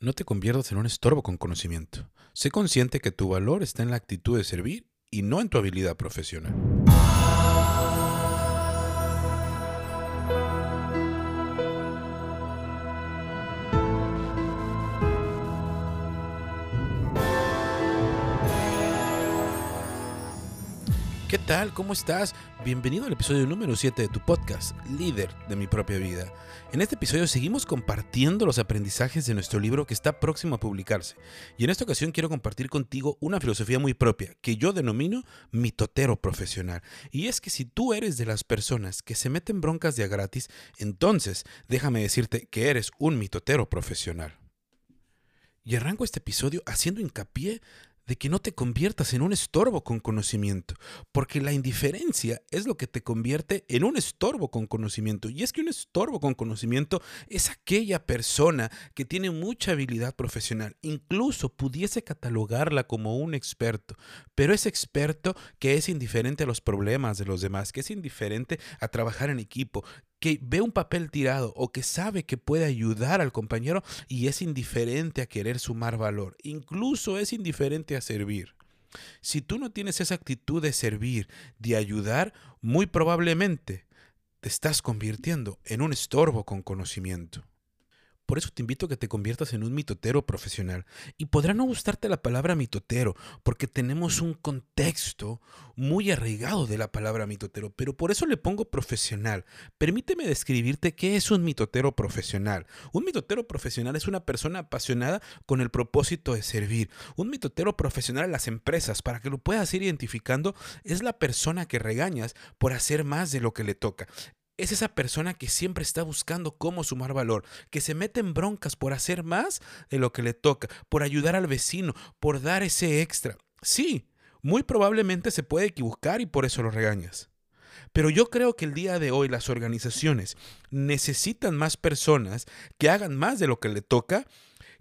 No te conviertas en un estorbo con conocimiento. Sé consciente que tu valor está en la actitud de servir y no en tu habilidad profesional. Tal? ¿Cómo estás? Bienvenido al episodio número 7 de tu podcast, Líder de mi propia vida. En este episodio seguimos compartiendo los aprendizajes de nuestro libro que está próximo a publicarse. Y en esta ocasión quiero compartir contigo una filosofía muy propia que yo denomino mitotero profesional. Y es que si tú eres de las personas que se meten broncas de a gratis, entonces déjame decirte que eres un mitotero profesional. Y arranco este episodio haciendo hincapié de que no te conviertas en un estorbo con conocimiento, porque la indiferencia es lo que te convierte en un estorbo con conocimiento. Y es que un estorbo con conocimiento es aquella persona que tiene mucha habilidad profesional, incluso pudiese catalogarla como un experto, pero es experto que es indiferente a los problemas de los demás, que es indiferente a trabajar en equipo, que ve un papel tirado o que sabe que puede ayudar al compañero y es indiferente a querer sumar valor, incluso es indiferente a servir. Si tú no tienes esa actitud de servir, de ayudar, muy probablemente te estás convirtiendo en un estorbo con conocimiento. Por eso te invito a que te conviertas en un mitotero profesional. Y podrá no gustarte la palabra mitotero, porque tenemos un contexto muy arraigado de la palabra mitotero, pero por eso le pongo profesional. Permíteme describirte qué es un mitotero profesional. Un mitotero profesional es una persona apasionada con el propósito de servir. Un mitotero profesional en las empresas, para que lo puedas ir identificando, es la persona que regañas por hacer más de lo que le toca es esa persona que siempre está buscando cómo sumar valor, que se mete en broncas por hacer más de lo que le toca, por ayudar al vecino, por dar ese extra. Sí, muy probablemente se puede equivocar y por eso lo regañas. Pero yo creo que el día de hoy las organizaciones necesitan más personas que hagan más de lo que le toca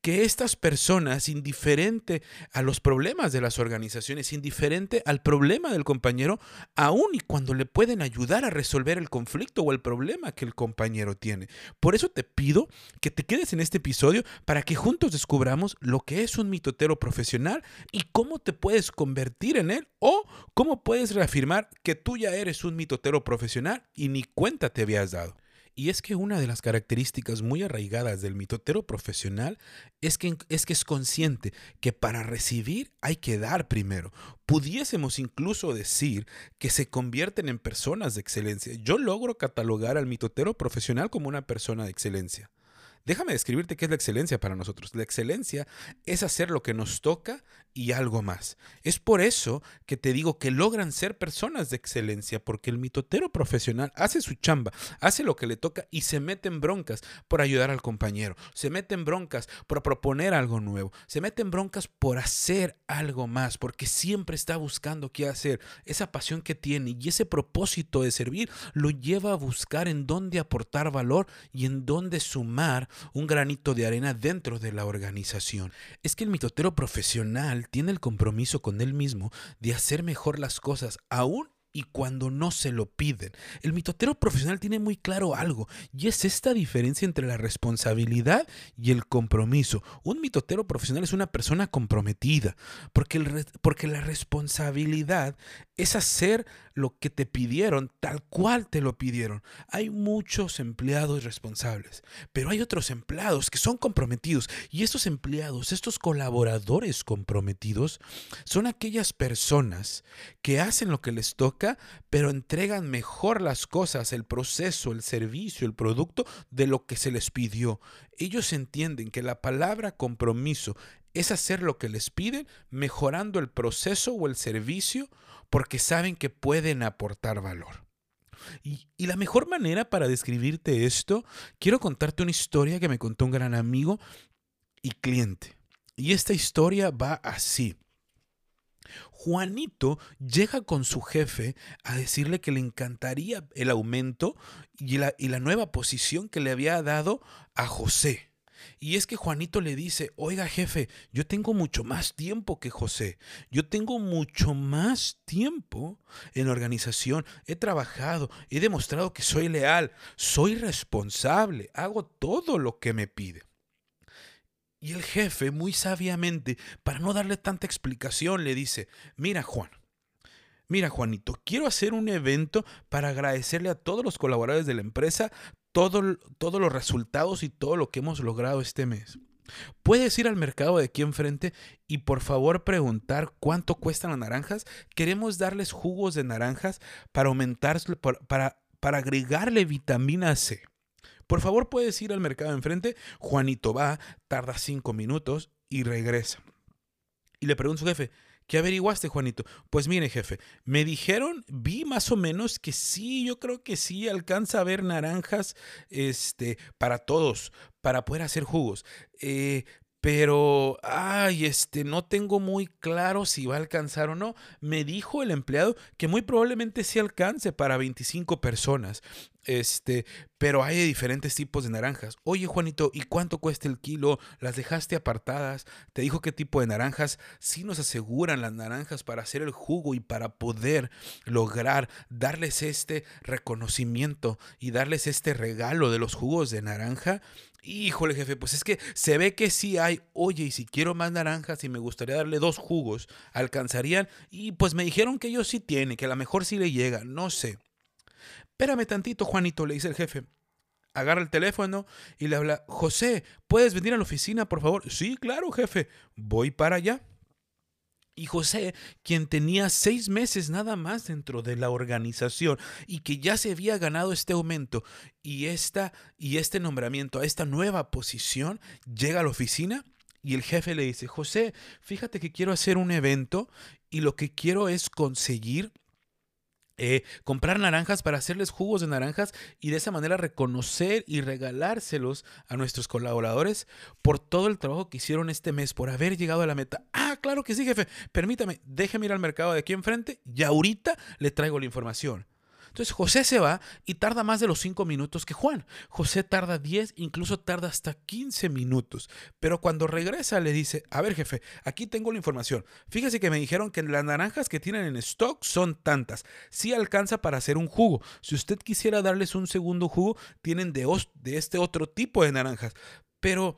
que estas personas, indiferente a los problemas de las organizaciones, indiferente al problema del compañero, aun y cuando le pueden ayudar a resolver el conflicto o el problema que el compañero tiene. Por eso te pido que te quedes en este episodio para que juntos descubramos lo que es un mitotero profesional y cómo te puedes convertir en él o cómo puedes reafirmar que tú ya eres un mitotero profesional y ni cuenta te habías dado. Y es que una de las características muy arraigadas del mitotero profesional es que, es que es consciente que para recibir hay que dar primero. Pudiésemos incluso decir que se convierten en personas de excelencia. Yo logro catalogar al mitotero profesional como una persona de excelencia. Déjame describirte qué es la excelencia para nosotros. La excelencia es hacer lo que nos toca y algo más. Es por eso que te digo que logran ser personas de excelencia, porque el mitotero profesional hace su chamba, hace lo que le toca y se mete en broncas por ayudar al compañero, se mete en broncas por proponer algo nuevo, se mete en broncas por hacer algo más, porque siempre está buscando qué hacer. Esa pasión que tiene y ese propósito de servir lo lleva a buscar en dónde aportar valor y en dónde sumar un granito de arena dentro de la organización. Es que el mitotero profesional tiene el compromiso con él mismo de hacer mejor las cosas, aún y cuando no se lo piden. El mitotero profesional tiene muy claro algo, y es esta diferencia entre la responsabilidad y el compromiso. Un mitotero profesional es una persona comprometida, porque, porque la responsabilidad es hacer lo que te pidieron tal cual te lo pidieron. Hay muchos empleados responsables, pero hay otros empleados que son comprometidos, y estos empleados, estos colaboradores comprometidos, son aquellas personas que hacen lo que les toca pero entregan mejor las cosas, el proceso, el servicio, el producto de lo que se les pidió. Ellos entienden que la palabra compromiso es hacer lo que les piden, mejorando el proceso o el servicio, porque saben que pueden aportar valor. Y, la mejor manera para describirte esto, quiero contarte una historia que me contó un gran amigo y cliente. Y esta historia va así. Juanito llega con su jefe a decirle que le encantaría el aumento y la, y la nueva posición que le había dado a José. Y es que Juanito le dice, oiga jefe, yo tengo mucho más tiempo que José, yo tengo mucho más tiempo en organización, he trabajado, he demostrado que soy leal, soy responsable, hago todo lo que me pide. Y el jefe, muy sabiamente, para no darle tanta explicación, le dice, mira Juan, mira Juanito, quiero hacer un evento para agradecerle a todos los colaboradores de la empresa todo, todos los resultados y todo lo que hemos logrado este mes. Puedes ir al mercado de aquí enfrente y por favor preguntar cuánto cuestan las naranjas. Queremos darles jugos de naranjas para aumentar, para, para agregarle vitamina C. Por favor, puedes ir al mercado de enfrente. Juanito va, tarda cinco minutos y regresa. Y le pregunta a su jefe, ¿Qué averiguaste, Juanito? Pues mire, jefe, me dijeron, vi más o menos que sí, yo creo que sí alcanza a ver naranjas este, para todos, para poder hacer jugos. Eh, pero, ay, este, no tengo muy claro si va a alcanzar o no. Me dijo el empleado que muy probablemente sí alcance para 25 personas. Este, pero hay diferentes tipos de naranjas. Oye, Juanito, ¿y cuánto cuesta el kilo? ¿Las dejaste apartadas? Te dijo qué tipo de naranjas. Sí nos aseguran las naranjas para hacer el jugo y para poder lograr darles este reconocimiento y darles este regalo de los jugos de naranja. Híjole, jefe, pues es que se ve que sí hay. Oye, y si quiero más naranjas y me gustaría darle dos jugos, alcanzarían. Y pues me dijeron que ellos sí tienen, que a lo mejor sí le llega, no sé. Espérame tantito, Juanito, le dice el jefe. Agarra el teléfono y le habla, José, ¿puedes venir a la oficina, por favor? Sí, claro, jefe. Voy para allá. Y José, quien tenía seis meses nada más dentro de la organización y que ya se había ganado este aumento y, esta, y este nombramiento a esta nueva posición, llega a la oficina y el jefe le dice, José, fíjate que quiero hacer un evento y lo que quiero es conseguir eh, comprar naranjas para hacerles jugos de naranjas y de esa manera reconocer y regalárselos a nuestros colaboradores por todo el trabajo que hicieron este mes, por haber llegado a la meta. Ah, claro que sí, jefe. Permítame, déjeme ir al mercado de aquí enfrente y ahorita le traigo la información. Entonces José se va y tarda más de los 5 minutos que Juan. José tarda 10, incluso tarda hasta 15 minutos. Pero cuando regresa le dice, a ver jefe, aquí tengo la información. Fíjese que me dijeron que las naranjas que tienen en stock son tantas. Sí alcanza para hacer un jugo. Si usted quisiera darles un segundo jugo, tienen de, de este otro tipo de naranjas. Pero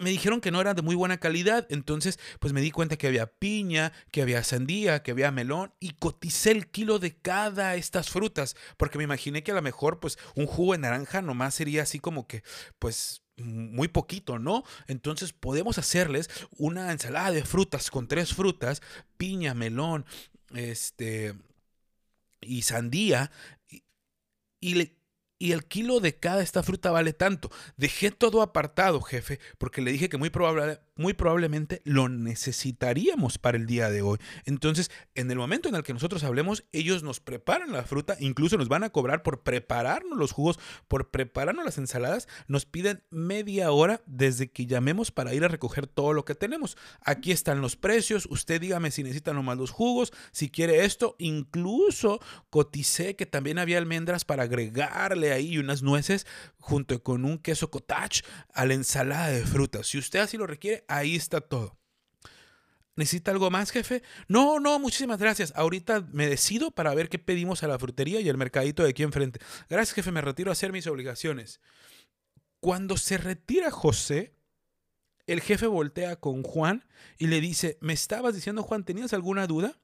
me dijeron que no eran de muy buena calidad, entonces pues me di cuenta que había piña, que había sandía, que había melón y coticé el kilo de cada estas frutas, porque me imaginé que a lo mejor pues un jugo de naranja nomás sería así como que pues muy poquito, ¿no? Entonces podemos hacerles una ensalada de frutas con tres frutas, piña, melón, este y sandía y, y le y el kilo de cada esta fruta vale tanto. Dejé todo apartado, jefe, porque le dije que muy, probable, muy probablemente lo necesitaríamos para el día de hoy. Entonces, en el momento en el que nosotros hablemos, ellos nos preparan la fruta, incluso nos van a cobrar por prepararnos los jugos, por prepararnos las ensaladas. Nos piden media hora desde que llamemos para ir a recoger todo lo que tenemos. Aquí están los precios. Usted dígame si necesita nomás los jugos, si quiere esto. Incluso coticé que también había almendras para agregarle ahí unas nueces junto con un queso cottage a la ensalada de frutas. Si usted así lo requiere, ahí está todo. ¿Necesita algo más, jefe? No, no, muchísimas gracias. Ahorita me decido para ver qué pedimos a la frutería y al mercadito de aquí enfrente. Gracias, jefe, me retiro a hacer mis obligaciones. Cuando se retira José, el jefe voltea con Juan y le dice, ¿me estabas diciendo, Juan, tenías alguna duda?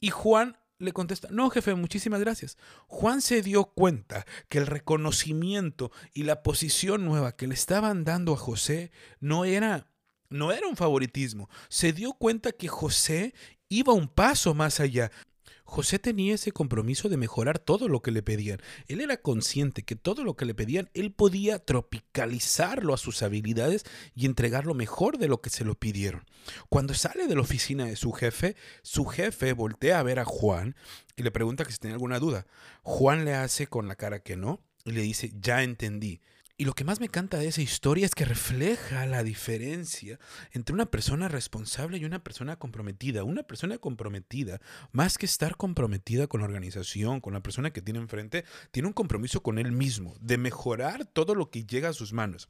Y Juan le contesta, no jefe, muchísimas gracias. Juan se dio cuenta que el reconocimiento y la posición nueva que le estaban dando a José no era, no era un favoritismo. Se dio cuenta que José iba un paso más allá. José tenía ese compromiso de mejorar todo lo que le pedían. Él era consciente que todo lo que le pedían, él podía tropicalizarlo a sus habilidades y entregar lo mejor de lo que se lo pidieron. Cuando sale de la oficina de su jefe, su jefe voltea a ver a Juan y le pregunta que si tiene alguna duda. Juan le hace con la cara que no y le dice, ya entendí. Y lo que más me encanta de esa historia es que refleja la diferencia entre una persona responsable y una persona comprometida. Una persona comprometida, más que estar comprometida con la organización, con la persona que tiene enfrente, tiene un compromiso con él mismo, de mejorar todo lo que llega a sus manos.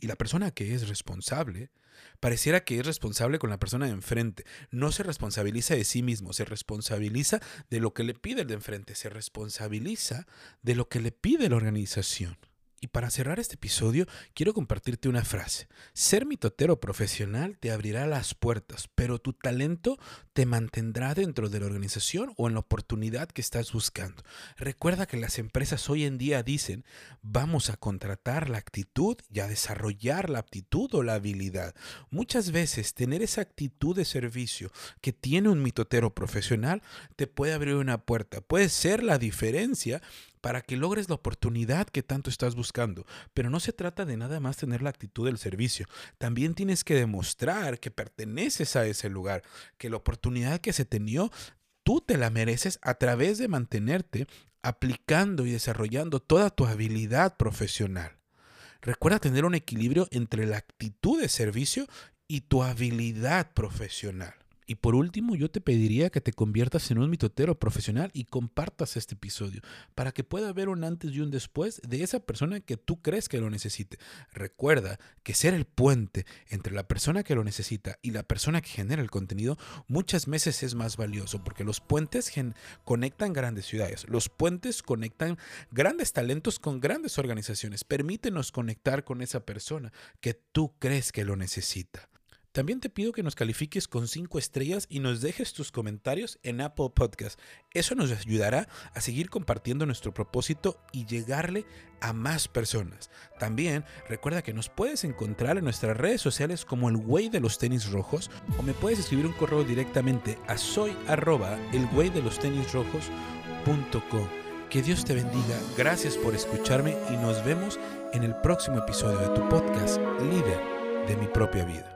Y la persona que es responsable, pareciera que es responsable con la persona de enfrente. No se responsabiliza de sí mismo, se responsabiliza de lo que le pide el de enfrente, se responsabiliza de lo que le pide la organización. Y para cerrar este episodio, quiero compartirte una frase. Ser mitotero profesional te abrirá las puertas, pero tu talento te mantendrá dentro de la organización o en la oportunidad que estás buscando. Recuerda que las empresas hoy en día dicen, vamos a contratar la actitud y a desarrollar la aptitud o la habilidad. Muchas veces tener esa actitud de servicio que tiene un mitotero profesional te puede abrir una puerta, puede ser la diferencia para que logres la oportunidad que tanto estás buscando. Pero no se trata de nada más tener la actitud del servicio. También tienes que demostrar que perteneces a ese lugar, que la oportunidad que se tenió, tú te la mereces a través de mantenerte aplicando y desarrollando toda tu habilidad profesional. Recuerda tener un equilibrio entre la actitud de servicio y tu habilidad profesional. Y por último, yo te pediría que te conviertas en un mitotero profesional y compartas este episodio para que pueda haber un antes y un después de esa persona que tú crees que lo necesite. Recuerda que ser el puente entre la persona que lo necesita y la persona que genera el contenido muchas veces es más valioso porque los puentes conectan grandes ciudades, los puentes conectan grandes talentos con grandes organizaciones. Permítenos conectar con esa persona que tú crees que lo necesita. También te pido que nos califiques con 5 estrellas y nos dejes tus comentarios en Apple Podcast. Eso nos ayudará a seguir compartiendo nuestro propósito y llegarle a más personas. También recuerda que nos puedes encontrar en nuestras redes sociales como el güey de los tenis rojos o me puedes escribir un correo directamente a soy arroba el güey de los tenis rojos Que Dios te bendiga, gracias por escucharme y nos vemos en el próximo episodio de tu podcast, líder de mi propia vida.